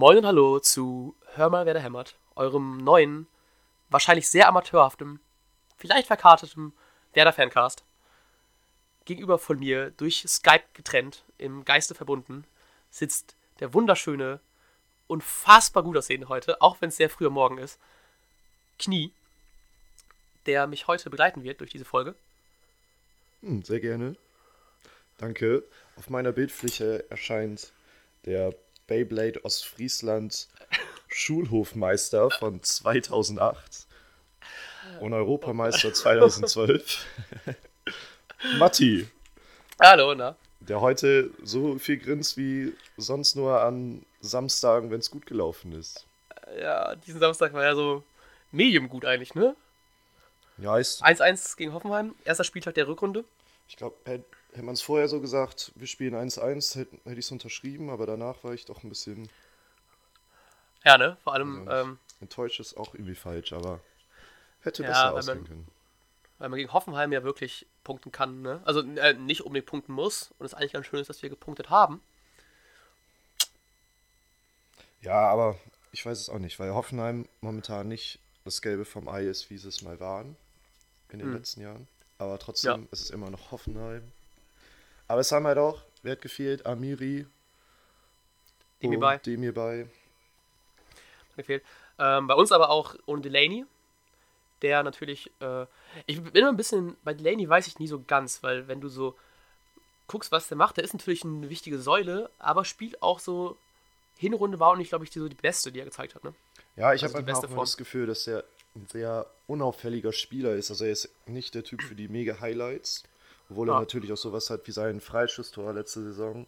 Moin und Hallo zu Hör mal, wer da hämmert, eurem neuen, wahrscheinlich sehr amateurhaften, vielleicht verkarteten Werder-Fancast. Gegenüber von mir, durch Skype getrennt, im Geiste verbunden, sitzt der wunderschöne, unfassbar gut aussehende heute, auch wenn es sehr früh am Morgen ist, Knie, der mich heute begleiten wird durch diese Folge. Hm, sehr gerne. Danke. Auf meiner Bildfläche erscheint der Beyblade Ostfriesland Schulhofmeister von 2008 und Europameister 2012. Matti, Hallo, na? der heute so viel grinst wie sonst nur an Samstagen, wenn es gut gelaufen ist. Ja, diesen Samstag war ja so medium gut eigentlich, ne? Ja, ist, 1-1 gegen Hoffenheim, erster Spieltag der Rückrunde. ich glaube, hätte man es vorher so gesagt, wir spielen 1-1, hätte, hätte ich es unterschrieben, aber danach war ich doch ein bisschen Ja, ne? Vor allem, Also, ähm, enttäuscht, ist auch irgendwie falsch, aber hätte Ja, besser ausgehen man- können. weil man gegen Hoffenheim ja wirklich punkten kann, ne? Also äh, nicht unbedingt punkten muss. Und es eigentlich ganz schön ist, dass wir gepunktet haben. Ja, aber ich weiß es auch nicht, weil Hoffenheim momentan nicht das Gelbe vom Ei ist, wie sie es mal waren in den Hm. letzten Jahren. Aber trotzdem ist es immer noch Hoffenheim. Aber es haben halt auch, wer hat gefehlt? Amiri. Dem und bei. Demir bei. gefehlt. Ähm, bei uns aber auch ohne Delaney, der natürlich, äh, ich bin immer ein bisschen, bei Delaney weiß ich nie so ganz, weil wenn du so guckst, was der macht, der ist natürlich eine wichtige Säule, aber spielt auch so, Hinrunde war auch nicht, glaube ich, die, so die beste, die er gezeigt hat, ne? Ja, ich Also habe einfach auch das Gefühl, dass er ein sehr unauffälliger Spieler ist. Also er ist nicht der Typ für die mega Highlights, obwohl er Ja. natürlich auch sowas hat wie seinen Freischusstor letzte Saison,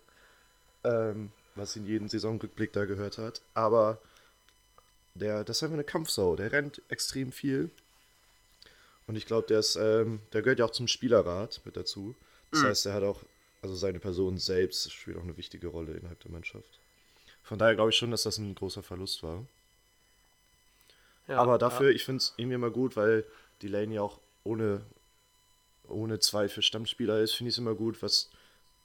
ähm, was in jedem Saisonrückblick da gehört hat. Aber der, das ist einfach eine Kampfsau. Der rennt extrem viel. Und ich glaube, der ist, ähm, der gehört ja auch zum Spielerrat mit dazu. Das Mhm. heißt, er hat auch, also seine Person selbst spielt auch eine wichtige Rolle innerhalb der Mannschaft. Von daher glaube ich schon, dass das ein großer Verlust war. Ja, Aber dafür, ich finde es irgendwie immer gut, weil Delaney auch ohne, ohne Zweifel Stammspieler ist, finde ich es immer gut, was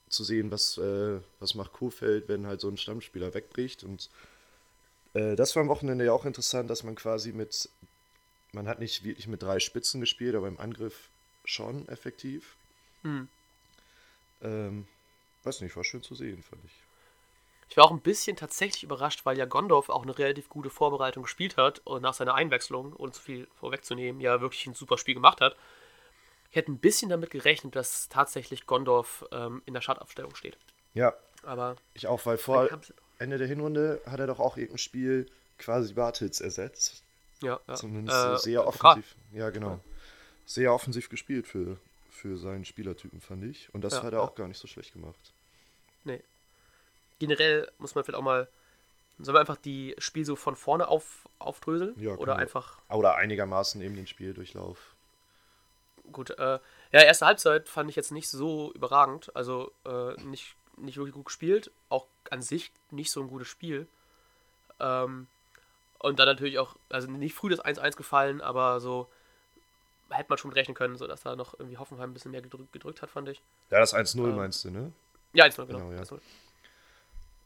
zu sehen, was, äh, was macht Kofeld, wenn halt so ein Stammspieler wegbricht. Und äh, das war am Wochenende ja auch interessant, dass man quasi mit, man hat nicht wirklich mit drei Spitzen gespielt, aber im Angriff schon effektiv. Hm. Ähm, weiß nicht, war schön zu sehen, fand ich. Ich war auch ein bisschen tatsächlich überrascht, weil ja Gondorf auch eine relativ gute Vorbereitung gespielt hat und nach seiner Einwechslung, ohne zu viel vorwegzunehmen, ja wirklich ein super Spiel gemacht hat. Ich hätte ein bisschen damit gerechnet, dass tatsächlich Gondorf ähm, in der Startaufstellung steht. Ja, Aber ich auch, weil vor Ende der Hinrunde hat er doch auch irgendein Spiel quasi Bartels ersetzt. ja, ja. Zumindest Äh, sehr offensiv. Ja, genau. Sehr offensiv gespielt für, für seinen Spielertypen, fand ich. Und das Ja, hat er ja. auch gar nicht so schlecht gemacht. Nee. Generell muss man vielleicht auch mal. Sollen wir einfach die Spiel so von vorne auf, aufdröseln? Ja, Oder einfach. Oder einigermaßen eben den Spieldurchlauf. Gut, äh, ja, erste Halbzeit fand ich jetzt nicht so überragend. Also äh, nicht, nicht wirklich gut gespielt. Auch an sich nicht so ein gutes Spiel. Ähm, und dann natürlich auch, also nicht früh das 1-1 gefallen, aber so hätte man schon mit rechnen können, so dass da noch irgendwie Hoffenheim ein bisschen mehr gedrückt, gedrückt hat, fand ich. Ja, das 1-0 Ähm. meinst du, ne? Ja, 1-0, genau. Genau, ja. 1-0.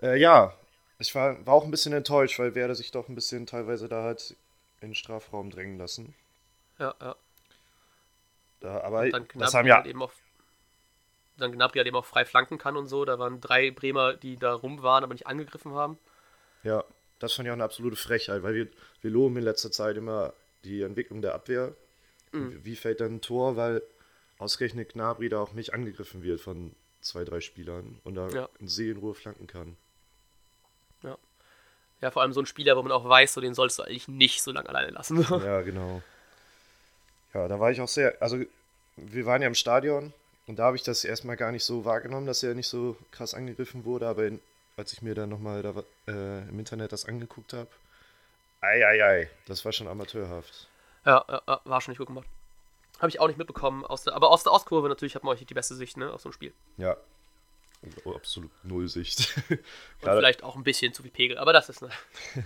Äh, ja, ich war, war auch ein bisschen enttäuscht, weil Werder sich doch ein bisschen teilweise da hat in den Strafraum drängen lassen. Ja, ja. Da, aber Und dann das haben ja. halt eben auch dann Gnabry halt eben auch frei flanken kann und so. Da waren drei Bremer, die da rum waren, aber nicht angegriffen haben. Ja, das fand ich auch eine absolute Frechheit, weil wir, wir loben in letzter Zeit immer die Entwicklung der Abwehr. Mhm. Wie fällt dann ein Tor, weil ausgerechnet Gnabry da auch nicht angegriffen wird von zwei, drei Spielern und da Ja. in Seelenruhe flanken kann. Ja, vor allem so ein Spieler, wo man auch weiß, so den sollst du eigentlich nicht so lange alleine lassen. Ja, genau. Ja, da war ich auch sehr, also wir waren ja im Stadion und da habe ich das erstmal gar nicht so wahrgenommen, dass er nicht so krass angegriffen wurde, aber in, als ich mir dann nochmal da, äh, im Internet das angeguckt habe, ei, ei, ei, das war schon amateurhaft. Ja, ja, ja, war schon nicht gut gemacht. Habe ich auch nicht mitbekommen. Aus der, aber aus der Ostkurve natürlich hat man euch die beste Sicht, ne, auf so ein Spiel. Ja. Oh, absolut null Sicht. Und vielleicht auch ein bisschen zu viel Pegel, aber das ist ne.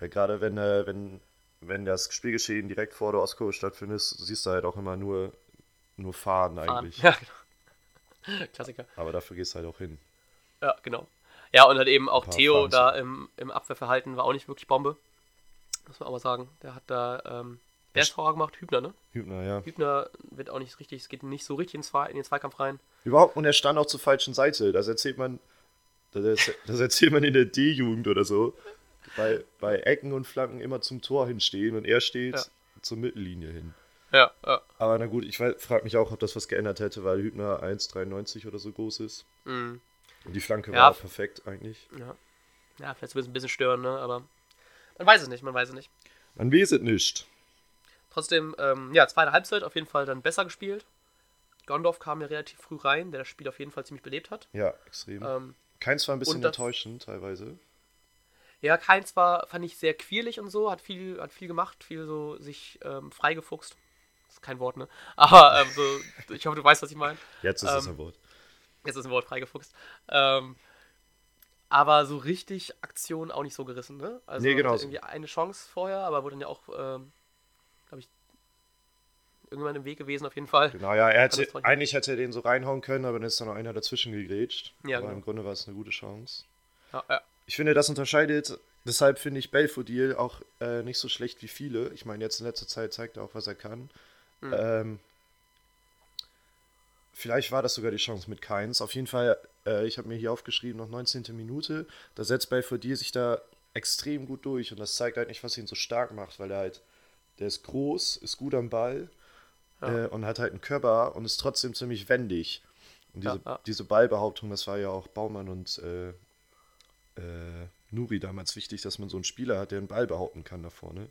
ja, gerade wenn, äh, wenn, wenn das Spielgeschehen direkt vor der Ostkurve stattfindet, siehst du halt auch immer nur, nur Fahren Fahren. eigentlich. Ja, genau. Klassiker. Aber dafür gehst du halt auch hin. Ja, genau. Ja, und halt eben auch Theo Fragen da im, im Abwehrverhalten war auch nicht wirklich Bombe. Muss man aber sagen. Der hat da, ähm, wer ist gemacht? Hübner, ne? Hübner, ja. Hübner wird auch nicht richtig, es geht nicht so richtig in, Zwei, in den Zweikampf rein. Überhaupt, und er stand auch zur falschen Seite. Das erzählt man, das, das erzählt man in der D-Jugend oder so. Bei, bei Ecken und Flanken immer zum Tor hinstehen und er steht Ja. zur Mittellinie hin. Ja, ja. Aber na gut, ich frage mich auch, ob das was geändert hätte, weil Hübner 1,93 oder so groß ist. Mhm. Und die Flanke Ja. war perfekt eigentlich. Ja, ja vielleicht wird es ein bisschen stören, ne? aber man weiß es nicht, man weiß es nicht. Man weiß es nicht. Trotzdem, ähm, ja, zweite Halbzeit auf jeden Fall dann besser gespielt. Gondorf kam ja relativ früh rein, der das Spiel auf jeden Fall ziemlich belebt hat. Ja, extrem. Ähm, Keins war ein bisschen enttäuschend teilweise. Ja, Keins war, fand ich sehr quirlig und so, hat viel, hat viel gemacht, viel so sich ähm, freigefuchst. Das ist kein Wort, ne? Aber ähm, so, ich hoffe, du weißt, was ich meine. Jetzt ist es Ähm, ein Wort. Jetzt ist ein Wort freigefuchst. Ähm, aber so richtig Aktion auch nicht so gerissen, ne? Also Nee, genau irgendwie eine Chance vorher, aber wurde dann ja auch, ähm, glaube ich, irgendwann im Weg gewesen auf jeden Fall. Genau, ja, er hätte, eigentlich hätte er den so reinhauen können, aber dann ist da noch einer dazwischen gegrätscht. Ja, aber genau. im Grunde war es eine gute Chance. Ja, ja. Ich finde, das unterscheidet, deshalb finde ich Belfodil auch äh, nicht so schlecht wie viele. Ich meine, jetzt in letzter Zeit zeigt er auch, was er kann. Mhm. Ähm, vielleicht war das sogar die Chance mit Keins. Auf jeden Fall, äh, ich habe mir hier aufgeschrieben, noch 19. Minute. Da setzt Belfodil sich da extrem gut durch und das zeigt halt nicht, was ihn so stark macht, weil er halt, der ist groß, ist gut am Ball Ja. äh, und hat halt einen Körper und ist trotzdem ziemlich wendig. Und diese, Ja, ja. diese Ballbehauptung, das war ja auch Baumann und äh, äh, Nuri damals wichtig, dass man so einen Spieler hat, der einen Ball behaupten kann da vorne.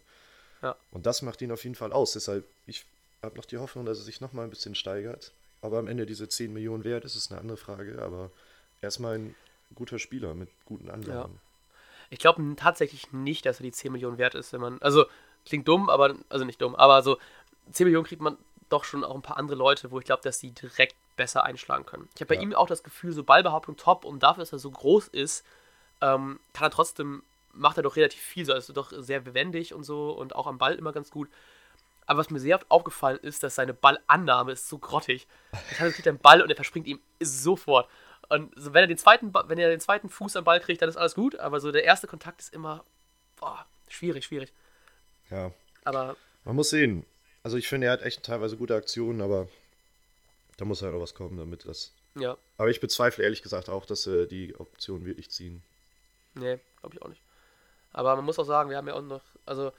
Ja. Und das macht ihn auf jeden Fall aus. Deshalb, ich habe noch die Hoffnung, dass er sich noch mal ein bisschen steigert. Aber am Ende diese 10 Millionen wert, ist es eine andere Frage. Aber erstmal ein guter Spieler mit guten Anlagen. Ich glaube tatsächlich nicht, dass er die 10 Millionen wert ist, wenn man. Also, klingt dumm, aber. Also nicht dumm, aber so 10 Millionen kriegt man doch schon auch ein paar andere Leute, wo ich glaube, dass die direkt besser einschlagen können. Ich habe bei Ja. ihm auch das Gefühl, so Ballbehauptung top und dafür, dass er so groß ist, ähm, kann er trotzdem, macht er doch relativ viel, so also doch sehr bewendig und so und auch am Ball immer ganz gut. Aber was mir sehr oft aufgefallen ist, dass seine Ballannahme ist so grottig. Das heißt, er kriegt einen Ball und er verspringt ihm sofort. Und so, wenn er den zweiten, Ba- wenn er den zweiten Fuß am Ball kriegt, dann ist alles gut. Aber so der erste Kontakt ist immer boah, schwierig, schwierig. Ja, Aber man muss sehen. Also ich finde, er hat echt teilweise gute Aktionen, aber da muss halt auch was kommen, damit das. ja, Aber ich bezweifle ehrlich gesagt auch, dass sie die Option wirklich ziehen. Nee, glaube ich auch nicht. Aber man muss auch sagen, wir haben ja auch noch, also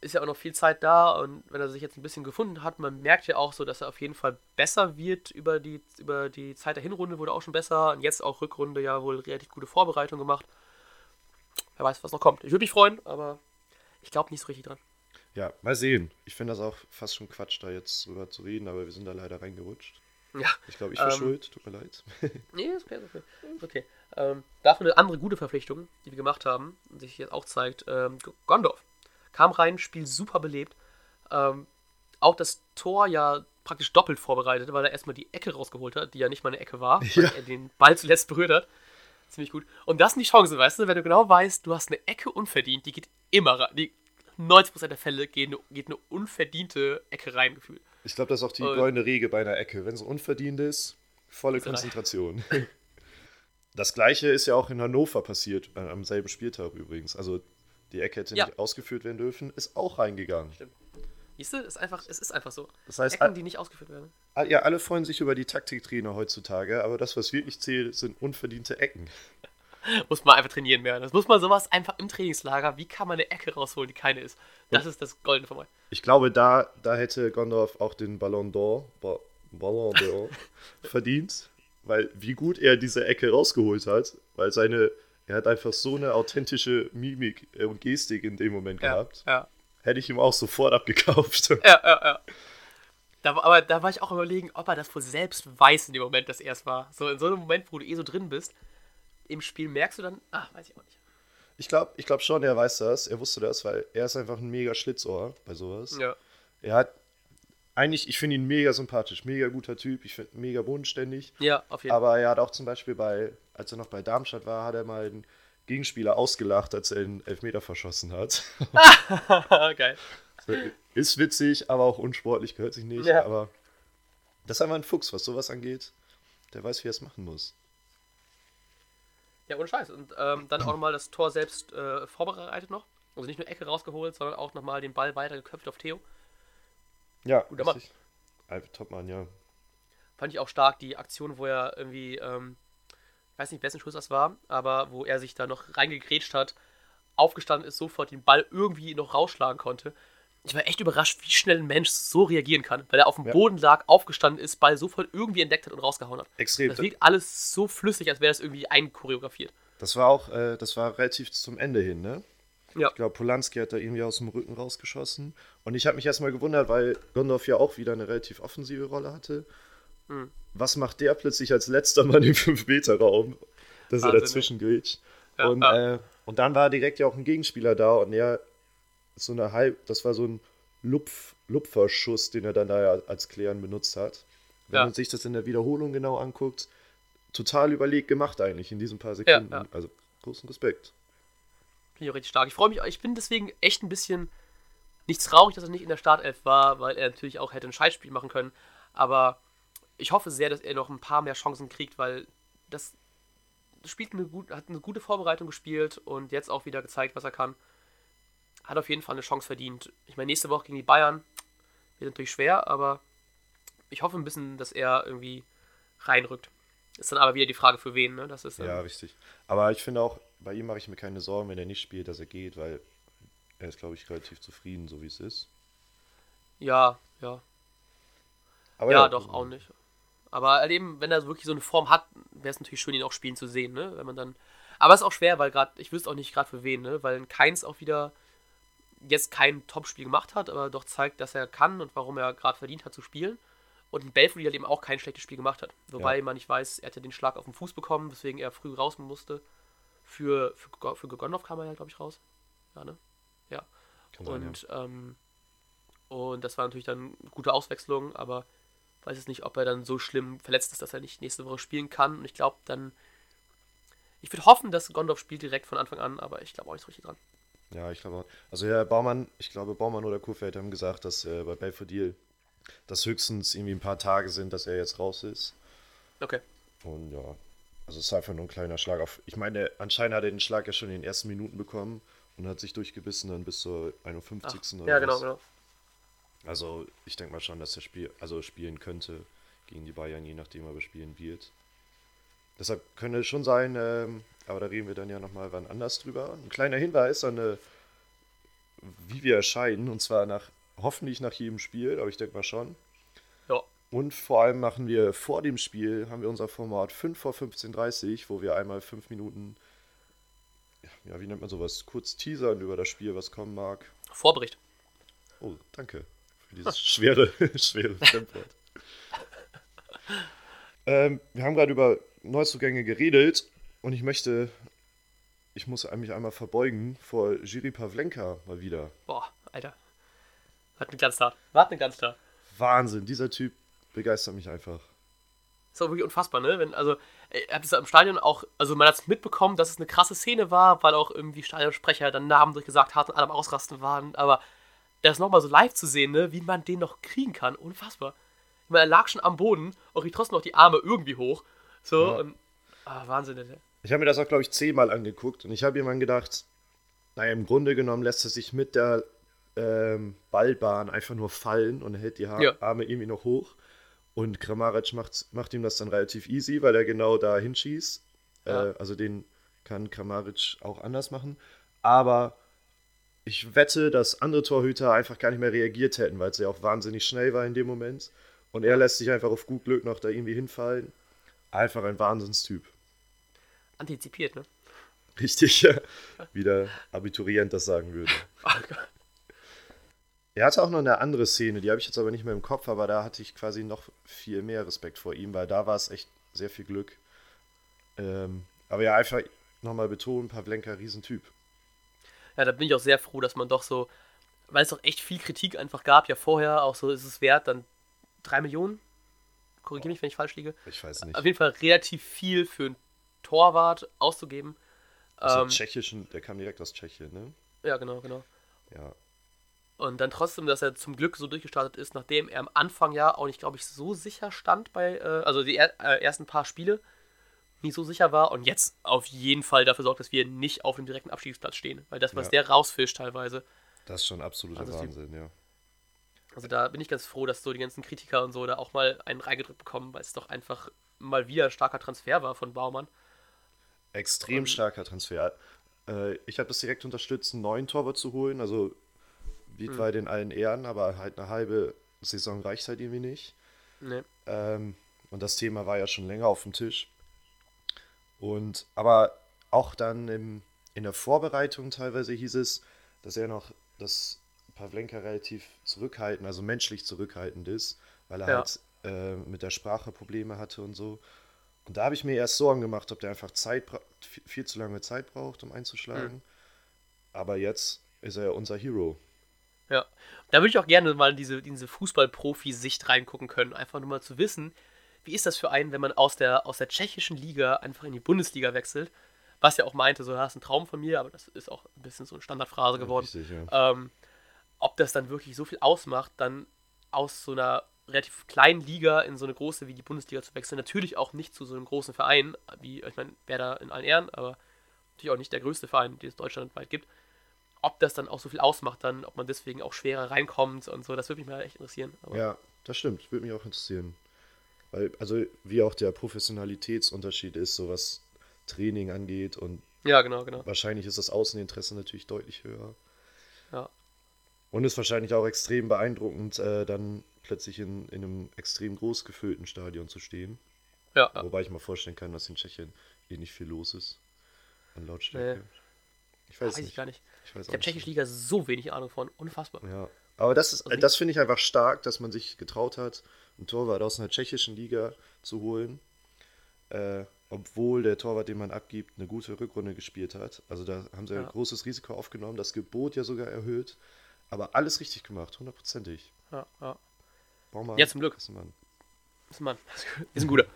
ist ja auch noch viel Zeit da und wenn er sich jetzt ein bisschen gefunden hat, man merkt ja auch so, dass er auf jeden Fall besser wird über die, über die Zeit der Hinrunde, wurde auch schon besser und jetzt auch Rückrunde ja wohl relativ gute Vorbereitung gemacht. Wer weiß, was noch kommt. Ich würde mich freuen, aber ich glaube nicht so richtig dran. Ja, mal sehen. Ich finde das auch fast schon Quatsch, da jetzt drüber zu reden, aber wir sind da leider reingerutscht. Ja, Ich glaube, ich Ähm, war schuld, tut mir leid. Nee, ist okay, ist okay. Ist okay. Ähm, dafür eine andere gute Verpflichtung, die wir gemacht haben, und sich jetzt auch zeigt, ähm, Gondorf. Kam rein, Spiel super belebt. Ähm, auch das Tor ja praktisch doppelt vorbereitet, weil er erstmal die Ecke rausgeholt hat, die ja nicht mal eine Ecke war, weil Ja. er den Ball zuletzt berührt hat. Ziemlich gut. Und das sind die Chancen, weißt du, wenn du genau weißt, du hast eine Ecke unverdient, die geht immer rein. Die 90% der Fälle geht eine, geht eine unverdiente Ecke rein, gefühlt. Ich glaube, das ist auch die goldene Regel bei einer Ecke. Wenn es unverdient ist, volle. Konzentration. Das gleiche ist ja auch in Hannover passiert, äh, am selben Spieltag übrigens. Also die Ecke hätte Ja. nicht ausgeführt werden dürfen, ist auch reingegangen. Siehst du, ist einfach, es ist einfach so. Das heißt, Ecken, die nicht ausgeführt werden. ja, alle freuen sich über die Taktiktrainer heutzutage, aber das, was wirklich zählt, sind unverdiente Ecken. Muss man einfach trainieren mehr. Das muss man sowas einfach im Trainingslager. Wie kann man eine Ecke rausholen, die keine ist? Das ist das Goldene von mir. Ich glaube, da, da hätte Gondorf auch den Ballon d'Or, ba Ballon d'Or verdient, weil wie gut er diese Ecke rausgeholt hat, weil seine, er hat einfach so eine authentische Mimik äh, und Gestik in dem Moment Ja, gehabt. ja, Hätte ich ihm auch sofort abgekauft. ja, ja. ja. Da, aber da war ich auch überlegen, ob er das wohl selbst weiß in dem Moment, dass er es war. So in so einem Moment, wo du eh so drin bist, im Spiel merkst du dann, ach, weiß ich auch nicht. Ich glaube ich glaub schon, er weiß das, er wusste das, weil er ist einfach ein mega Schlitzohr bei sowas. Ja. Er hat, eigentlich, ich finde ihn mega sympathisch, mega guter Typ, ich finde ihn mega bodenständig. Ja, auf jeden Aber er hat auch zum Beispiel bei, als er noch bei Darmstadt war, hat er mal einen Gegenspieler ausgelacht, als er einen Elfmeter verschossen hat. Fall. Geil. Ist witzig, aber auch unsportlich, gehört sich nicht. Ja. Aber das ist einfach ein Fuchs, was sowas angeht. Der weiß, wie er es machen muss. Ja, ohne Scheiß. Und ähm, dann auch nochmal das Tor selbst äh, vorbereitet noch. Also nicht nur Ecke rausgeholt, sondern auch nochmal den Ball weitergeköpft auf Theo. Ja, Guter Mann. Topmann, ja. Fand ich auch stark, die Aktion, wo er irgendwie, ähm, ich weiß nicht, wessen Schuss das war, aber wo er sich da noch reingegrätscht hat, aufgestanden ist, sofort den Ball irgendwie noch rausschlagen konnte. Ich war echt überrascht, wie schnell ein Mensch so reagieren kann, weil er auf dem Ja. Boden lag, aufgestanden ist, Ball sofort irgendwie entdeckt hat und rausgehauen hat. Extrem. Das wirkt alles so flüssig, als wäre das irgendwie einchoreografiert. Das war auch, äh, das war relativ zum Ende hin, ne? Ja. Ich glaube, Polanski hat da irgendwie aus dem Rücken rausgeschossen. Und ich habe mich erstmal gewundert, weil Gondorf ja auch wieder eine relativ offensive Rolle hatte. Mhm. Was macht der plötzlich als letzter Mann im 5-Meter-Raum? Dass er Wahnsinn, dazwischen geht. Ja, und, ja. Äh, und dann war direkt ja auch ein Gegenspieler da und er so eine halb, das war so ein Lupf, Lupferschuss, den er dann da ja als Klären benutzt hat. Wenn Ja. man sich das in der Wiederholung genau anguckt, total überlegt gemacht eigentlich in diesen paar Sekunden. ja. Also großen Respekt. Finde ich auch richtig stark. Ich freue mich, ich bin deswegen echt ein bisschen nicht traurig, dass er nicht in der Startelf war, weil er natürlich auch hätte ein Scheißspiel machen können. Aber ich hoffe sehr, dass er noch ein paar mehr Chancen kriegt, weil das spielt eine gut, hat eine gute Vorbereitung gespielt und jetzt auch wieder gezeigt, was er kann. Hat auf jeden Fall eine Chance verdient. Ich meine, nächste Woche gegen die Bayern wird natürlich schwer, aber ich hoffe ein bisschen, dass er irgendwie reinrückt. Ist dann aber wieder die Frage für wen, ne? Das ist, Ja, richtig. Aber ich finde auch, bei ihm mache ich mir keine Sorgen, wenn er nicht spielt, dass er geht, weil er ist, glaube ich, relativ zufrieden, so wie es ist. ja, ja. Aber ja, doch, auch nicht. Aber halt eben, wenn er wirklich so eine Form hat, wäre es natürlich schön, ihn auch spielen zu sehen, ne? Wenn man dann. Aber es ist auch schwer, weil gerade, ich wüsste auch nicht gerade für wen, ne? Weil ein Keins auch wieder jetzt kein Top-Spiel gemacht hat, aber doch zeigt, dass er kann und warum er gerade verdient hat zu spielen. Und ein Belfodil halt eben auch kein schlechtes Spiel gemacht hat. Wobei Ja. man nicht weiß, er hätte den Schlag auf den Fuß bekommen, weswegen er früh raus musste. Für, für, für Gondorf kam er ja, glaube ich, raus. Ja, ne? Ja. Kann sein, Und, ähm, und das war natürlich dann eine gute Auswechslung, aber weiß jetzt nicht, ob er dann so schlimm verletzt ist, dass er nicht nächste Woche spielen kann. Und ich glaube dann, ich würde hoffen, dass Gondorf spielt direkt von Anfang an, aber ich glaube auch nicht so richtig dran. Ja, ich glaube auch. Also ja, Baumann, ich glaube Baumann oder Kurfeld haben gesagt, dass äh, bei Belfodil das höchstens irgendwie ein paar Tage sind, dass er jetzt raus ist. Okay. Und ja, also es ist einfach nur ein kleiner Schlag auf. Ich meine, anscheinend hat er den Schlag ja schon in den ersten Minuten bekommen und hat sich durchgebissen dann bis zur 51. oder Ja, genau, was. genau. Also ich denke mal schon, dass er spiel also spielen könnte gegen die Bayern, je nachdem, ob er spielen wird. Deshalb könnte es schon sein, ähm, aber da reden wir dann ja nochmal wann anders drüber. Ein kleiner Hinweis an, äh, wie wir erscheinen, und zwar nach hoffentlich nach jedem Spiel, aber ich denke mal schon. Ja. Und vor allem machen wir vor dem Spiel, haben wir unser Format 5 vor 15.30 wo wir einmal 5 Minuten, ja, wie nennt man sowas, kurz teasern über das Spiel, was kommen mag. Vorbericht. Oh, danke für dieses schwere, schwere Fremdwort. ähm, wir haben gerade über Neuzugänge geredet und ich möchte, ich muss mich einmal verbeugen vor Jiri Pavlenka mal wieder. Boah, Alter. Hat einen Glanztag. Wart einen Glanztag. Wahnsinn, dieser Typ begeistert mich einfach. Ist auch wirklich unfassbar, ne? Wenn, also, ich hab das im Stadion auch, also man hat es mitbekommen, dass es eine krasse Szene war, weil auch irgendwie Stadionsprecher dann Namen durchgesagt hatten und alle am Ausrasten waren, aber das nochmal so live zu sehen, ne, wie man den noch kriegen kann, unfassbar. Ich meine, er lag schon am Boden und kriegt trotzdem noch die Arme irgendwie hoch. So, Ja. und, ah, Wahnsinn, Alter. Ich habe mir das auch, glaube ich, zehnmal angeguckt und ich habe jemand gedacht, naja, im Grunde genommen lässt er sich mit der ähm, Ballbahn einfach nur fallen und hält die ha Ja. Arme irgendwie noch hoch. Und Kramaric macht, macht ihm das dann relativ easy, weil er genau da hinschießt. Ja. Äh, also den kann Kramaric auch anders machen. Aber ich wette, dass andere Torhüter einfach gar nicht mehr reagiert hätten, weil es ja auch wahnsinnig schnell war in dem Moment. Und er lässt sich einfach auf gut Glück noch da irgendwie hinfallen. Einfach ein Wahnsinnstyp. Antizipiert, ne? Richtig, ja. wie der Abiturient das sagen würde. Er hatte auch noch eine andere Szene, die habe ich jetzt aber nicht mehr im Kopf, aber da hatte ich quasi noch viel mehr Respekt vor ihm, weil da war es echt sehr viel Glück. Ähm, aber ja, einfach nochmal betonen, Pavlenka, Riesentyp. Ja, da bin ich auch sehr froh, dass man doch so, weil es doch echt viel Kritik einfach gab, ja vorher, auch so ist es wert, dann 3 Millionen, korrigiere mich, wenn ich falsch liege, Ich weiß nicht. auf jeden Fall relativ viel für einen Torwart auszugeben. Aus der Ähm, tschechischen, der kam direkt aus Tschechien, ne? ja, genau, genau. Ja. Und dann trotzdem, dass er zum Glück so durchgestartet ist, nachdem er am Anfang ja auch nicht, glaube ich, so sicher stand bei, äh, also die er, äh, ersten paar Spiele, nie so sicher war und jetzt auf jeden Fall dafür sorgt, dass wir nicht auf dem direkten Abstiegsplatz stehen. Weil das, was Ja. der rausfischt teilweise, Das ist schon absoluter Also die- Wahnsinn, ja. also da bin ich ganz froh, dass so die ganzen Kritiker und so da auch mal einen reingedrückt bekommen, weil es doch einfach mal wieder ein starker Transfer war von Baumann. Extrem Und- starker Transfer. Äh, ich habe das direkt unterstützt, einen neuen Torwart zu holen. Also Hm. Wiedwald in allen Ehren, aber halt eine halbe Saison reicht halt irgendwie nicht. Ne. Ähm, und das Thema war ja schon länger auf dem Tisch. Und aber auch dann im, in der Vorbereitung teilweise hieß es, dass er noch, dass Pavlenka relativ zurückhaltend, also menschlich zurückhaltend ist, weil er Ja. halt äh, mit der Sprache Probleme hatte und so. Und da habe ich mir erst Sorgen gemacht, ob der einfach Zeit viel, zu lange Zeit braucht, um einzuschlagen. Aber jetzt ist er unser Hero. Ja. Da würde ich auch gerne mal in diese, diese Fußball-Profi-Sicht reingucken können. Einfach nur mal zu wissen, wie ist das für einen, wenn man aus der, aus der tschechischen Liga einfach in die Bundesliga wechselt. Was ja auch meinte, so, das ist ein Traum von mir, aber das ist auch ein bisschen so eine Standardphrase geworden. Richtig, ja. ähm, ob das dann wirklich so viel ausmacht, dann aus so einer relativ kleinen Liga in so eine große wie die Bundesliga zu wechseln. Natürlich auch nicht zu so einem großen Verein, wie, ich meine, Werder in allen Ehren, aber natürlich auch nicht der größte Verein, den es deutschlandweit gibt. Ob das dann auch so viel ausmacht, dann, ob man deswegen auch schwerer reinkommt und so, das würde mich mal echt interessieren. Aber, Ja, das stimmt. Würde mich auch interessieren. Weil, also, wie auch der Professionalitätsunterschied ist, so was Training angeht. Und ja, genau, genau. wahrscheinlich ist das Außeninteresse natürlich deutlich höher. Ja. Und ist wahrscheinlich auch extrem beeindruckend, äh, dann plötzlich in, in einem extrem groß gefüllten Stadion zu stehen. Ja, ja. Wobei ich mir vorstellen kann, dass in Tschechien eh nicht viel los ist. An Lautstärke. Nee. Ich weiß, Weiß ich nicht. gar nicht. Ich Ich habe tschechische Liga so wenig Ahnung von. Unfassbar. Ja, aber das ist, Also das finde ich einfach stark, dass man sich getraut hat, einen Torwart aus einer tschechischen Liga zu holen, äh, obwohl der Torwart, den man abgibt, eine gute Rückrunde gespielt hat. Also da haben sie ein Ja. großes Risiko aufgenommen, das Gebot ja sogar erhöht, aber alles richtig gemacht, hundertprozentig. Ja, ja. Baumann, Ja, zum Glück. Ein Mann. Ist ein guter.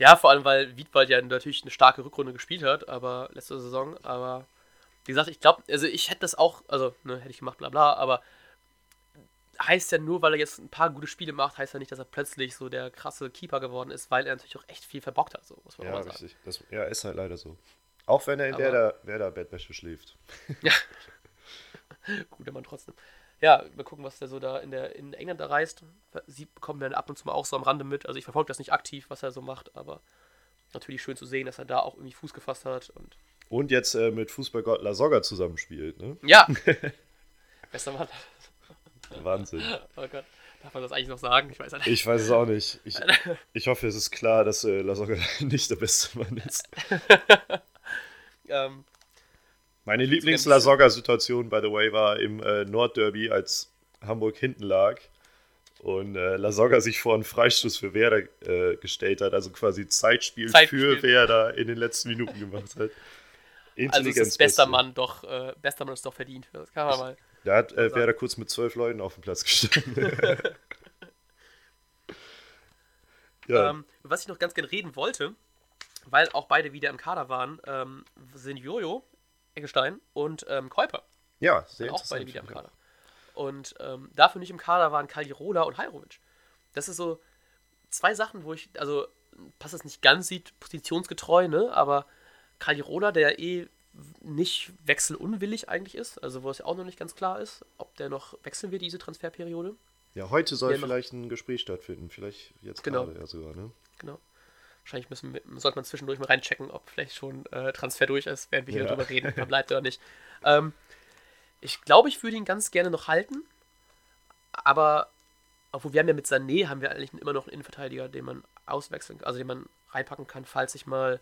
Ja, vor allem, weil Wiedwald ja natürlich eine starke Rückrunde gespielt hat, aber letzte Saison, aber wie gesagt, ich glaube, also ich hätte das auch, also, ne, hätte ich gemacht, bla bla, aber heißt ja nur, weil er jetzt ein paar gute Spiele macht, heißt ja nicht, dass er plötzlich so der krasse Keeper geworden ist, weil er natürlich auch echt viel verbockt hat, so muss man Ja, mal sagen. richtig. Das, ja, ist halt leider so. Auch wenn er in Aber- Werder, Werder Bettwäsche schläft. Ja. Guter Mann trotzdem. Ja, mal gucken, was der so da in, der, in England da reist. Sie bekommen dann ab und zu mal auch so am Rande mit. Also ich verfolge das nicht aktiv, was er so macht, aber natürlich schön zu sehen, dass er da auch irgendwie Fuß gefasst hat. Und Und jetzt äh, mit Fußballgott Lasogga zusammenspielt, ne? ja! Bester Mann. Wahnsinn. Oh Gott. Darf man das eigentlich noch sagen? Ich weiß nicht. Ich weiß es auch nicht. Ich, ich hoffe, es ist klar, dass äh, Lasogga nicht der beste Mann ist. Ähm, Meine Lieblings-Lasogga-Situation, by the way, war im äh, Nordderby, als Hamburg hinten lag und äh, Lasogga sich vor einen Freistoß für Werder äh, gestellt hat, also quasi Zeitspiel, Zeitspiel. für Werder in den letzten Minuten gemacht hat. also ist bester Beste. Mann doch, äh, bester Mann ist doch verdient. Das kann man mal. Da hat äh. Werder kurz mit zwölf Leuten auf dem Platz gestanden. ja, Ähm, was ich noch ganz gerne reden wollte, weil auch beide wieder im Kader waren, ähm, sind Jojo, Eggestein und ähm, Käuper. ja, sehr auch beide wieder im Kader. Und ähm, dafür nicht im Kader waren Kaldirola und Hajrovic. Das ist so zwei Sachen, wo ich, also passt es nicht ganz, sieht positionsgetreu, ne? Aber Kaldirola, der eh nicht wechselunwillig eigentlich ist, also wo es ja auch noch nicht ganz klar ist, ob der noch wechseln wird, diese Transferperiode. Ja, heute soll noch- vielleicht ein Gespräch stattfinden. Vielleicht jetzt Genau. gerade ja sogar, ne? Genau. Wahrscheinlich müssen wir, sollte man zwischendurch mal reinchecken, ob vielleicht schon äh, Transfer durch ist, während wir hier Ja. darüber reden, ob er bleibt oder nicht. Ähm, ich glaube, ich würde ihn ganz gerne noch halten, aber obwohl wir haben ja mit Sané haben wir eigentlich immer noch einen Innenverteidiger, den man auswechseln, also den man reinpacken kann, falls sich mal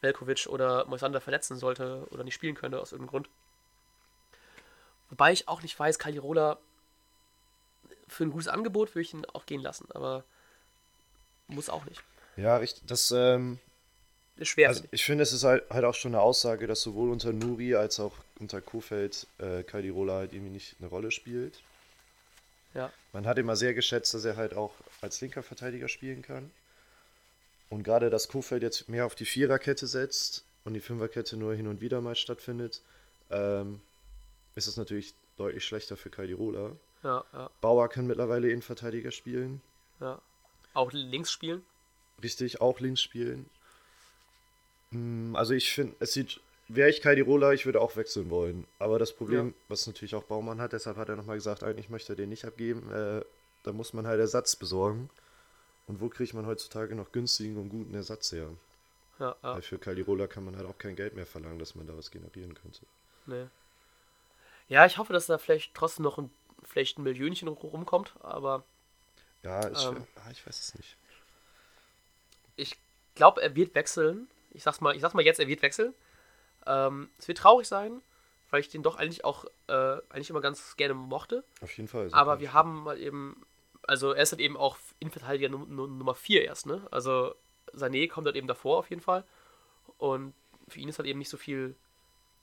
Velkovic oder Moisander verletzen sollte oder nicht spielen könnte aus irgendeinem Grund. Wobei ich auch nicht weiß, Calirola für ein gutes Angebot würde ich ihn auch gehen lassen, aber muss auch nicht. Ja, richtig. Das, ähm, Ist schwer. Also ich. finde, es ist halt, halt auch schon eine Aussage, dass sowohl unter Nuri als auch unter Kofeld äh, Caldirola halt irgendwie nicht eine Rolle spielt. Ja. Man hat immer sehr geschätzt, dass er halt auch als linker Verteidiger spielen kann. Und gerade, dass Kofeld jetzt mehr auf die Viererkette setzt und die Fünferkette nur hin und wieder mal stattfindet, ähm, ist es natürlich deutlich schlechter für Caldirola. Ja, ja, Bauer kann mittlerweile Innenverteidiger spielen. ja. Auch links spielen. Richtig, auch links spielen. Mm, Also ich finde, es sieht, wäre ich Rola, ich würde auch wechseln wollen. Aber das Problem, Ja. was natürlich auch Baumann hat, deshalb hat er nochmal gesagt, eigentlich möchte er den nicht abgeben, äh, da muss man halt Ersatz besorgen. Und wo kriegt man heutzutage noch günstigen und guten Ersatz her? Ja, ja. Weil für Rola kann man halt auch kein Geld mehr verlangen, dass man da was generieren könnte. Nee. Ja, ich hoffe, dass da vielleicht trotzdem noch ein, vielleicht ein Millionchen rumkommt, aber Ja, ich, Ähm. ah, ich weiß es nicht. Ich glaube, er wird wechseln. Ich sag's mal, ich sag's mal jetzt, er wird wechseln. Ähm, es wird traurig sein, weil ich den doch eigentlich auch äh, eigentlich immer ganz gerne mochte. Auf jeden Fall. Aber wir haben mal eben, also er ist halt eben auch Innenverteidiger Num Num Nummer 4 erst, ne? Also Sané kommt halt eben davor auf jeden Fall. Und für ihn ist halt eben nicht so viel,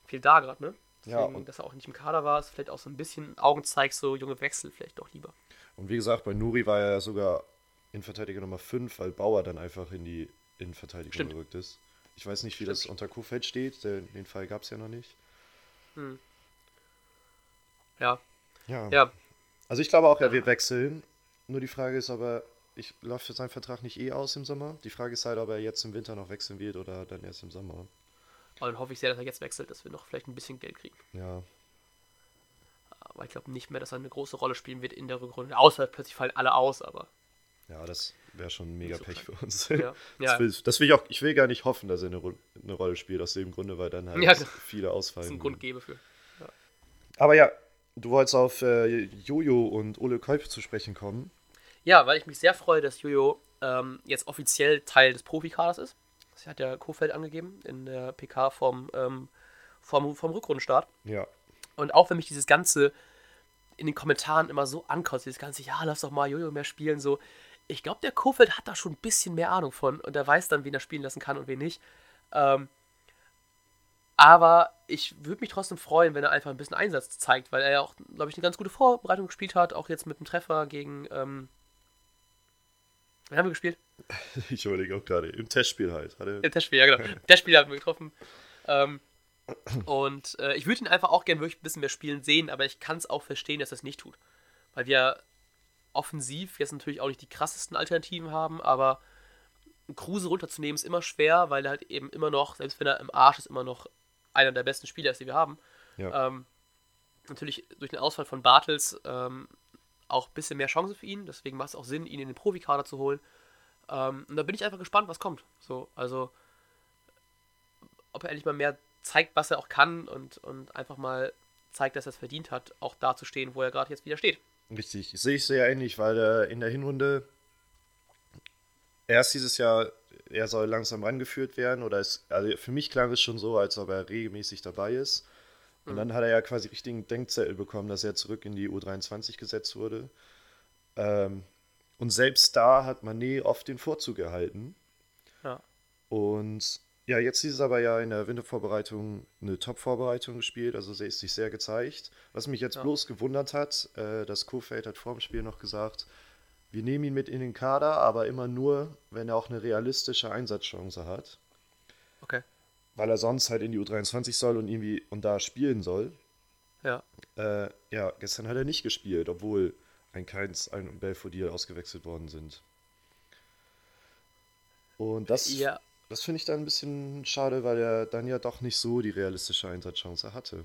viel da gerade, ne? Ja, Deswegen, und- dass er auch nicht im Kader war, ist vielleicht auch so ein bisschen Augenzeig, so junge Wechsel vielleicht doch lieber. Und wie gesagt, bei Nuri war er sogar Innenverteidiger Nummer 5, weil Bauer dann einfach in die Innenverteidigung Stimmt. gerückt ist. Ich weiß nicht, wie das unter Kofeld steht, der, den Fall gab es ja noch nicht. Ja, Ja. ja, Also ich glaube auch, er wird wechseln. Nur die Frage ist aber, ich läuft für seinen Vertrag nicht eh aus im Sommer. Die Frage ist halt, ob er jetzt im Winter noch wechseln wird oder dann erst im Sommer. aber dann hoffe ich sehr, dass er jetzt wechselt, dass wir noch vielleicht ein bisschen Geld kriegen. Ja. Aber ich glaube nicht mehr, dass er eine große Rolle spielen wird in der Rückrunde. Außer plötzlich fallen alle aus, aber Ja, das wäre schon mega so Pech für krank. uns. ja. Das, ja will, das will ich auch, ich will gar nicht hoffen, dass er eine, eine Rolle spielt, aus dem Grunde, weil dann halt Ja, klar. viele ausfallen. es einen würden. Grund gebe für. Aber ja, du wolltest auf äh, Jojo und Ole Kolb zu sprechen kommen. Ja, weil ich mich sehr freue, dass Jojo ähm, jetzt offiziell Teil des Profikaders ist. Das hat ja Kofeld angegeben in der PK vom, ähm, vom, vom Rückrundenstart. Ja. Und auch wenn mich dieses Ganze in den Kommentaren immer so ankotzt, dieses ganze, ja, lass doch mal Jojo mehr spielen, so. Ich glaube, der Kofeld hat da schon ein bisschen mehr Ahnung von und er weiß dann, wen er spielen lassen kann und wen nicht. Ähm, aber ich würde mich trotzdem freuen, wenn er einfach ein bisschen Einsatz zeigt, weil er ja auch, glaube ich, eine ganz gute Vorbereitung gespielt hat, auch jetzt mit dem Treffer gegen, ähm, wen haben wir gespielt? Ich überlege auch gerade, im Testspiel halt. Hat er, Im Testspiel, ja genau. Im Testspiel haben wir getroffen. Ähm, und äh, ich würde ihn einfach auch gerne wirklich ein bisschen mehr spielen sehen, aber ich kann es auch verstehen, dass er es nicht tut. Weil wir offensiv jetzt natürlich auch nicht die krassesten Alternativen haben, aber Kruse runterzunehmen ist immer schwer, weil er halt eben immer noch, selbst wenn er im Arsch ist, immer noch einer der besten Spieler ist, die wir haben. ja. Ähm, natürlich durch den Ausfall von Bartels ähm, auch ein bisschen mehr Chance für ihn. Deswegen macht es auch Sinn, ihn in den Profikader zu holen. Ähm, und da bin ich einfach gespannt, was kommt. So, also, ob er endlich mal mehr zeigt, was er auch kann und, und einfach mal zeigt, dass er es verdient hat, auch da zu stehen, wo er gerade jetzt wieder steht. Richtig, sehe ich sehr ähnlich, weil er in der Hinrunde erst dieses Jahr, er soll langsam rangeführt werden oder es, also für mich klang es schon so, als ob er regelmäßig dabei ist. Und dann hat er ja quasi richtigen Denkzettel bekommen, dass er zurück in die U23 gesetzt wurde. Ähm, und selbst da hat Manet oft den Vorzug erhalten. Ja. Und ja, jetzt ist es aber ja in der Wintervorbereitung eine Top-Vorbereitung gespielt, also sie ist sich sehr gezeigt. Was mich jetzt Ja. bloß gewundert hat, äh, das Kofeld hat vor dem Spiel noch gesagt, wir nehmen ihn mit in den Kader, aber immer nur, wenn er auch eine realistische Einsatzchance hat. Okay. Weil er sonst halt in die U23 soll und irgendwie und da spielen soll. Ja. Äh, ja, gestern hat er nicht gespielt, obwohl ein Keins und Belfodil ausgewechselt worden sind. Und das, Ja. Das finde ich dann ein bisschen schade, weil er dann ja doch nicht so die realistische Einsatzchance hatte.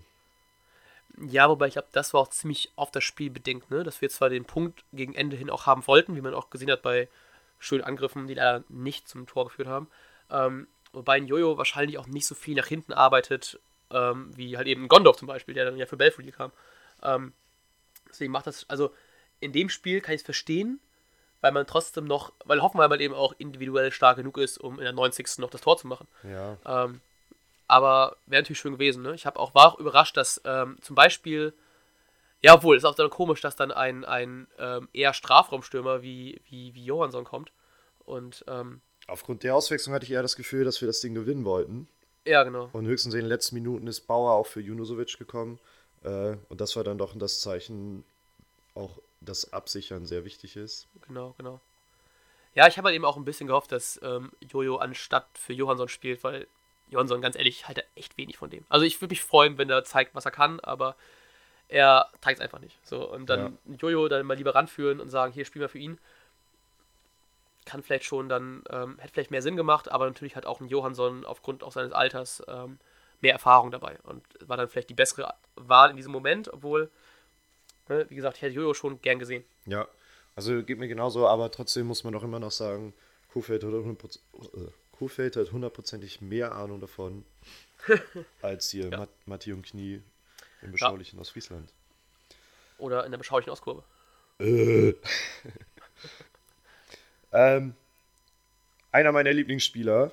Ja, wobei ich glaube, das war auch ziemlich auf das Spiel bedingt, ne? Dass wir zwar den Punkt gegen Ende hin auch haben wollten, wie man auch gesehen hat bei schönen Angriffen, die leider nicht zum Tor geführt haben. Ähm, wobei ein Jojo wahrscheinlich auch nicht so viel nach hinten arbeitet, ähm, wie halt eben Gondorf zum Beispiel, der dann ja für Belfodil kam. Ähm, deswegen macht das, also in dem Spiel kann ich es verstehen, weil man trotzdem noch, weil Hoffenheim halt eben auch individuell stark genug ist, um in der 90. noch das Tor zu machen. Ja, Ähm, aber wäre natürlich schön gewesen. Ne? Ich habe auch war auch überrascht, dass ähm, zum Beispiel, ja, obwohl ist auch dann komisch, dass dann ein, ein ähm, eher Strafraumstürmer wie, wie, wie Johansson kommt. Und ähm, aufgrund der Auswechslung hatte ich eher das Gefühl, dass wir das Ding gewinnen wollten. ja, genau. Und höchstens in den letzten Minuten ist Bauer auch für Junusovic gekommen. Äh, und das war dann doch das Zeichen, auch das Absichern sehr wichtig ist. Genau, genau. Ja, ich habe halt eben auch ein bisschen gehofft, dass ähm, Jojo anstatt für Johansson spielt, weil Johansson, ganz ehrlich, halt echt wenig von dem. Also ich würde mich freuen, wenn er zeigt, was er kann, aber er zeigt es einfach nicht. So, und dann Jojo dann mal lieber ranführen und sagen, hier spielen wir für ihn. kann vielleicht schon dann, ähm, hätte vielleicht mehr Sinn gemacht, aber natürlich hat auch ein Johansson aufgrund auch seines Alters ähm, mehr Erfahrung dabei und war dann vielleicht die bessere Wahl in diesem Moment, obwohl, wie gesagt, ich hätte Jojo schon gern gesehen. Ja, also geht mir genauso, aber trotzdem muss man doch immer noch sagen, Kofeld hat, 100%, äh, Kofeld hat hundertprozentig mehr Ahnung davon als hier Ja. Mat Matti und Knie im beschaulichen aus Friesland. Oder in der beschaulichen Auskurve. Äh. ähm, einer meiner Lieblingsspieler,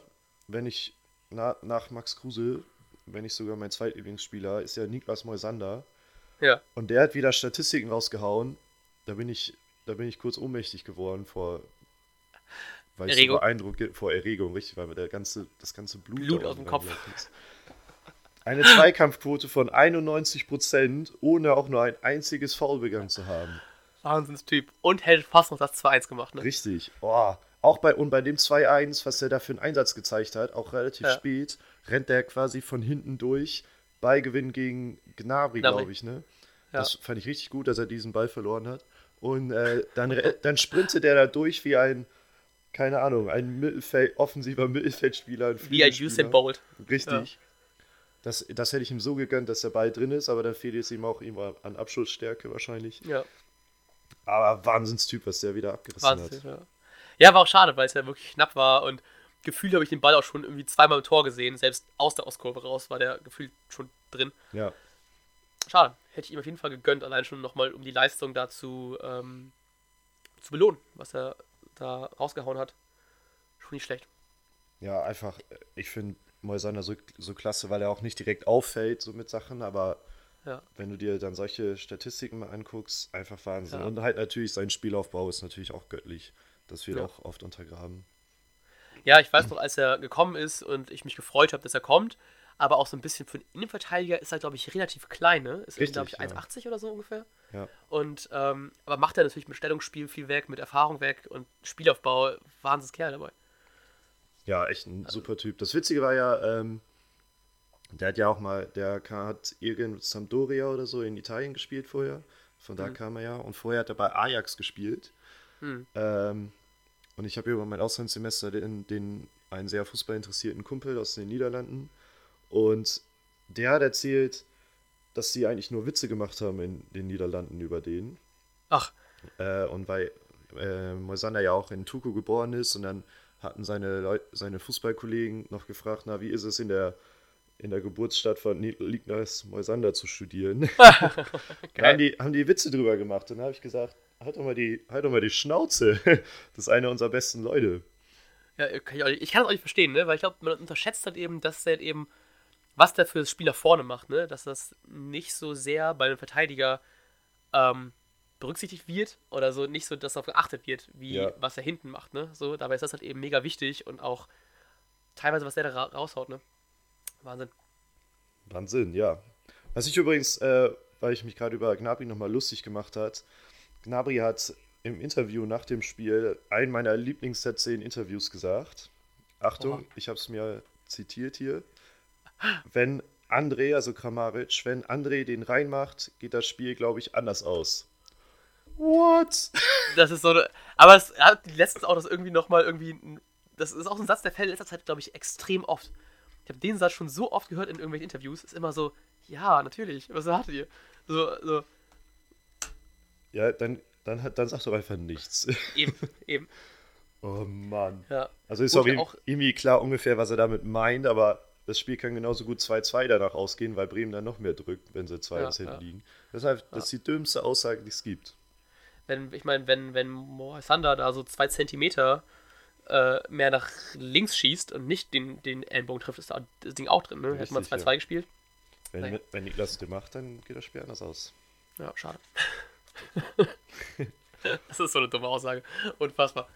wenn ich na, nach Max Kruse, wenn nicht sogar mein zweitlieblingsspieler, ist ja Niklas Moisander. Ja. Und der hat wieder Statistiken rausgehauen. Da bin ich, da bin ich kurz ohnmächtig geworden vor, weil ich so Erregung. beeindruckt vor Erregung, richtig, weil der ganze, das ganze Blut, Blut aus dem Kopf. ist. Eine Zweikampfquote von 91%, ohne auch nur ein einziges Foul begangen zu haben. Wahnsinnstyp. Und hätte fast noch das 2-1 gemacht, ne? Richtig. Oh, auch bei, und bei dem 2-1, was er da für einen Einsatz gezeigt hat, auch relativ Ja. spät, rennt er quasi von hinten durch. Beigewinn gegen Gnabry, glaube ich, ne? Ja. Das fand ich richtig gut, dass er diesen Ball verloren hat. Und äh, dann, dann sprintet er da durch wie ein, keine Ahnung, ein Mittelfeld, offensiver Mittelfeldspieler. ein Wie ein. Usain Bolt. Richtig. Das, das hätte ich ihm so gegönnt, dass der Ball drin ist, aber dann fehlt es ihm auch ihm an Abschussstärke wahrscheinlich. Ja, Aber Wahnsinnstyp, was der wieder abgerissen Wahnsinn, hat. ja. Ja, war auch schade, weil es ja wirklich knapp war und gefühlt habe ich den Ball auch schon irgendwie zweimal im Tor gesehen. Selbst aus der Ostkurve raus war der gefühlt schon drin. Ja, Schade. Hätte ich ihm auf jeden Fall gegönnt, allein schon nochmal, um die Leistung dazu ähm, zu belohnen, was er da rausgehauen hat. Schon nicht schlecht. ja, einfach, äh, ich finde Moisander so, so klasse, weil er auch nicht direkt auffällt, so mit Sachen, aber Ja. wenn du dir dann solche Statistiken mal anguckst, einfach Wahnsinn. Ja. Und halt natürlich sein Spielaufbau ist natürlich auch göttlich. Das wird Ja. auch oft untergraben. Ja, ich weiß noch, als er gekommen ist und ich mich gefreut habe, dass er kommt, aber auch so ein bisschen für einen Innenverteidiger ist er, glaube ich, relativ klein, ne? Ist, glaube ich, ja. 1,80 oder so ungefähr. Ja. Und, ähm, aber macht er natürlich mit Stellungsspiel viel weg, mit Erfahrung weg und Spielaufbau, Wahnsinnskerl dabei. Ja, echt ein super Typ. Das Witzige war ja, ähm, der hat ja auch mal, der hat irgend Sampdoria oder so in Italien gespielt vorher. Von da kam er ja. Und vorher hat er bei Ajax gespielt. Hm. Ähm, und ich habe über mein Auslandssemester den, den einen sehr fußballinteressierten Kumpel aus den Niederlanden. Und der hat erzählt, dass sie eigentlich nur Witze gemacht haben in den Niederlanden über den. Ach, Äh, und weil äh, Moisander ja auch in Tuku geboren ist und dann hatten seine, Leu seine Fußballkollegen noch gefragt, na, wie ist es in der, in der Geburtsstadt von Lignas Moisander zu studieren? Da haben die, haben die Witze drüber gemacht. Und dann habe ich gesagt, halt doch, mal die, halt doch mal die Schnauze. Das ist einer unserer besten Leute. ja, kann ich, nicht, ich kann das auch nicht verstehen, ne? Weil ich glaube, man unterschätzt halt eben, dass er eben, was der für das Spiel nach vorne macht, ne? Dass das nicht so sehr bei einem Verteidiger ähm, berücksichtigt wird oder so nicht so, dass darauf geachtet wird, wie Ja. was er hinten macht, ne? So, dabei ist das halt eben mega wichtig und auch teilweise, was der da ra raushaut, ne? Wahnsinn. Wahnsinn, ja. Was ich übrigens, äh, weil ich mich gerade über Gnabry nochmal lustig gemacht hat, Gnabry hat im Interview nach dem Spiel einen meiner Lieblingssätze in Interviews gesagt. Achtung, Oha. ich habe es mir zitiert hier. Wenn André, also Kramaric, wenn André den reinmacht, geht das Spiel, glaube ich, anders aus. What? Das ist so eine, aber es hat letztens auch das irgendwie nochmal irgendwie, das ist auch so ein Satz, der fällt in letzter Zeit, glaube ich, extrem oft. Ich habe den Satz schon so oft gehört in irgendwelchen Interviews, ist immer so, ja, natürlich, was hattet ihr? So, so, Ja, dann, dann, dann sag doch einfach nichts. eben, eben, Oh Mann. ja. Also ist Gut, auch, auch- irgendwie klar ungefähr, was er damit meint, aber das Spiel kann genauso gut 2-2 danach ausgehen, weil Bremen dann noch mehr drückt, wenn sie 2 Ja, Hinten ja. liegen. Deshalb, das ist die dümmste Aussage, die es gibt. Wenn, ich meine, wenn, wenn Moisander da so zwei Zentimeter äh, mehr nach links schießt und nicht den, den Ellenbogen trifft, ist da das Ding auch drin, ne? Hätte man Richtig, 2-2 ja. gespielt. Wenn, Naja. wenn Niklas das macht, dann geht das Spiel anders aus. Ja, schade. das ist so eine dumme Aussage. Unfassbar.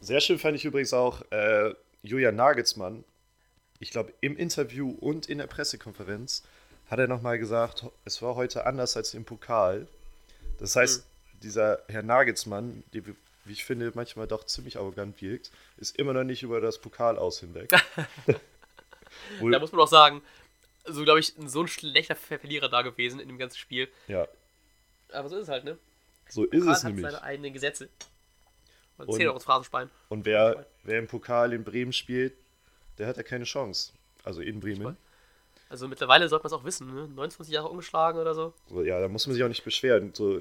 Sehr schön fand ich übrigens auch äh, Julian Nagelsmann. Ich glaube, im Interview und in der Pressekonferenz hat er nochmal gesagt, es war heute anders als im Pokal. Das heißt, Mhm. dieser Herr Nagelsmann, der, wie ich finde, manchmal doch ziemlich arrogant wirkt, ist immer noch nicht über das Pokal aus hinweg. Da muss man auch sagen, so glaube ich, so ein schlechter Ver- Verlierer da gewesen in dem ganzen Spiel. ja, Aber so ist es halt, ne? so ist Pokal es hat nämlich. seine eigenen Gesetze. Mal 10 Euro ins Phrasenschwein. Und wer, wer im Pokal in Bremen spielt, der hat ja keine Chance. Also in Bremen. Also mittlerweile sollte man es auch wissen, ne? 29 Jahre umgeschlagen oder so. So, ja, da muss man sich auch nicht beschweren. So,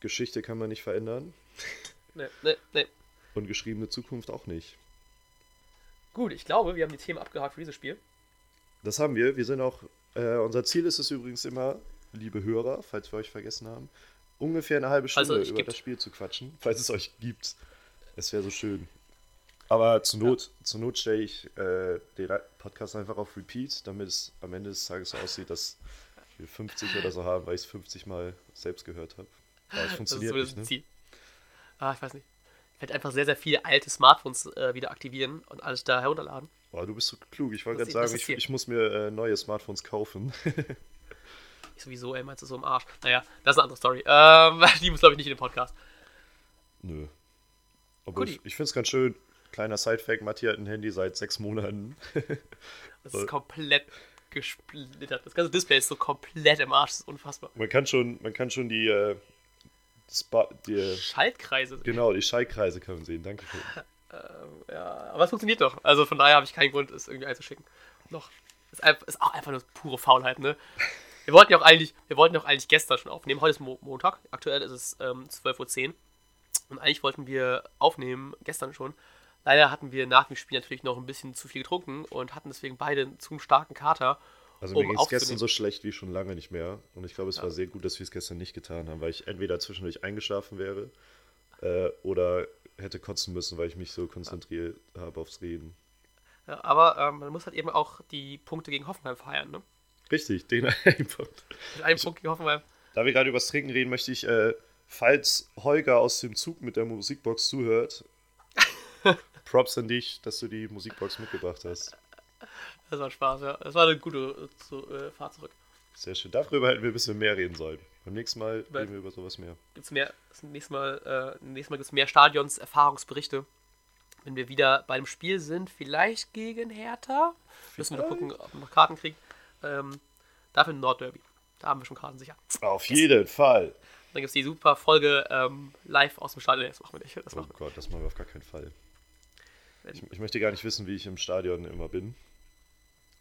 Geschichte kann man nicht verändern. Nee, nee, nee. Und geschriebene Zukunft auch nicht. Gut, ich glaube, wir haben die Themen abgehakt für dieses Spiel. Das haben wir. Wir sind auch, äh, unser Ziel ist es übrigens immer, liebe Hörer, falls wir euch vergessen haben, ungefähr eine halbe Stunde euch über das Spiel zu quatschen, falls es euch gibt. Es wäre so schön. Aber zur Not, zur Not stelle ich äh, den Podcast einfach auf Repeat, damit es am Ende des Tages so aussieht, dass wir 50 oder so haben, weil ich es 50 Mal selbst gehört habe. Aber es Das ist funktioniert so nicht, ne? Ziel. Ah, ich weiß nicht. Ich werde einfach sehr, sehr viele alte Smartphones äh, wieder aktivieren und alles da herunterladen. Boah, du bist so klug. Ich wollte gerade sagen, ich, ich muss mir äh, neue Smartphones kaufen. Ich sowieso, ey, meinst du so im Arsch? Naja, das ist eine andere Story. Ähm, die muss, glaube ich, nicht in den Podcast. Nö. Aber Guti. ich, ich finde es ganz schön. Kleiner Sidefact, Matti hat ein Handy seit sechs Monaten. Das ist komplett gesplittert. Das ganze Display ist so komplett im Arsch. Das ist unfassbar. Man kann schon, man kann schon die, äh, die äh, Schaltkreise. genau, die Schaltkreise kann man sehen. Danke. Ähm, ja, aber es funktioniert doch. Also von daher habe ich keinen Grund, es irgendwie einzuschicken. Noch. Ist, einfach, ist auch einfach nur pure Faulheit, ne? Wir wollten ja auch eigentlich, wir wollten ja auch eigentlich gestern schon aufnehmen. Heute ist Mo Montag. Aktuell ist es ähm, 12.10 Uhr. Und eigentlich wollten wir aufnehmen, gestern schon. Leider hatten wir nach dem Spiel natürlich noch ein bisschen zu viel getrunken und hatten deswegen beide einen zu starken Kater. Also um mir ging es gestern so schlecht wie schon lange nicht mehr. Und ich glaube, es war sehr gut, dass wir es gestern nicht getan haben, weil ich entweder zwischendurch eingeschlafen wäre äh, oder hätte kotzen müssen, weil ich mich so konzentriert habe aufs Reden. Ja, aber ähm, man muss halt eben auch die Punkte gegen Hoffenheim feiern, ne? Richtig, den einfach. Mit einem Punkt gegen Hoffenheim. Da wir gerade übers Trinken reden, möchte ich, äh, falls Holger aus dem Zug mit der Musikbox zuhört, Props an dich, dass du die Musikbox mitgebracht hast. Das war Spaß, ja. Das war eine gute äh, zu, äh, Fahrt zurück. Sehr schön. Darüber hätten wir ein bisschen mehr reden sollen. Beim nächsten Mal Weil- reden wir über sowas mehr. Gibt's mehr, das nächste Mal, äh, nächstes Mal gibt es mehr Stadions, Erfahrungsberichte. Wenn wir wieder bei dem Spiel sind, vielleicht gegen Hertha. Müssen wir gucken, ob wir noch Karten kriegen. Ähm, dafür ein Nordderby. Da haben wir schon Karten sicher. Auf jeden Fall. Dann gibt es die super Folge ähm, live aus dem Stadion. Nee, Das machen wir nicht. Das Oh machen Gott, das machen wir auf gar keinen Fall. Ich, ich möchte gar nicht wissen, wie ich im Stadion immer bin.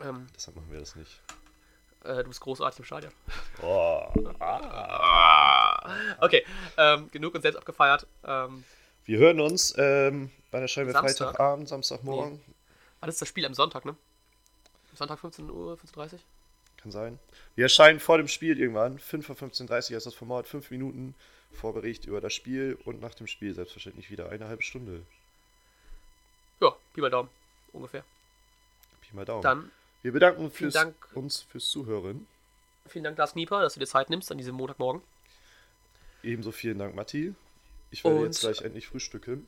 Ähm, Deshalb machen wir das nicht. äh, du bist großartig im Stadion. Oh. Okay, ähm, genug uns selbst abgefeiert. Ähm, Wir hören uns, erscheinen wir Samstag. Freitagabend, Samstagmorgen? wann ist das Spiel? Am Sonntag, ne? Sonntag 15 Uhr, 15.30 Uhr? Kann sein. Wir erscheinen vor dem Spiel irgendwann. 5 vor 15.30 Uhr ist das Format. 5 Minuten Vorbericht über das Spiel und nach dem Spiel selbstverständlich wieder eine halbe Stunde. Ja, Pi mal Daumen. Ungefähr. Pi mal Daumen. Dann wir bedanken fürs, Dank. uns fürs Zuhören. vielen Dank, Lars Knieper, dass du dir Zeit nimmst an diesem Montagmorgen. Ebenso vielen Dank, Matti. Ich werde Und- jetzt gleich endlich frühstücken.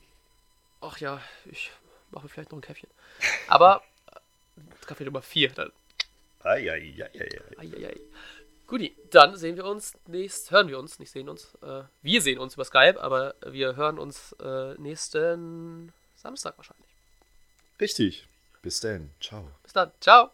Ach ja, ich mache mir vielleicht noch ein Käffchen. Aber Kaffee Nummer 4. Dann. Eieieiei. Eieiei. Guti, dann sehen wir uns nächst, hören wir uns, nicht sehen uns. Äh, wir sehen uns über Skype, aber wir hören uns äh, nächsten Samstag wahrscheinlich. Richtig. Bis dann. Ciao. Bis dann. Ciao.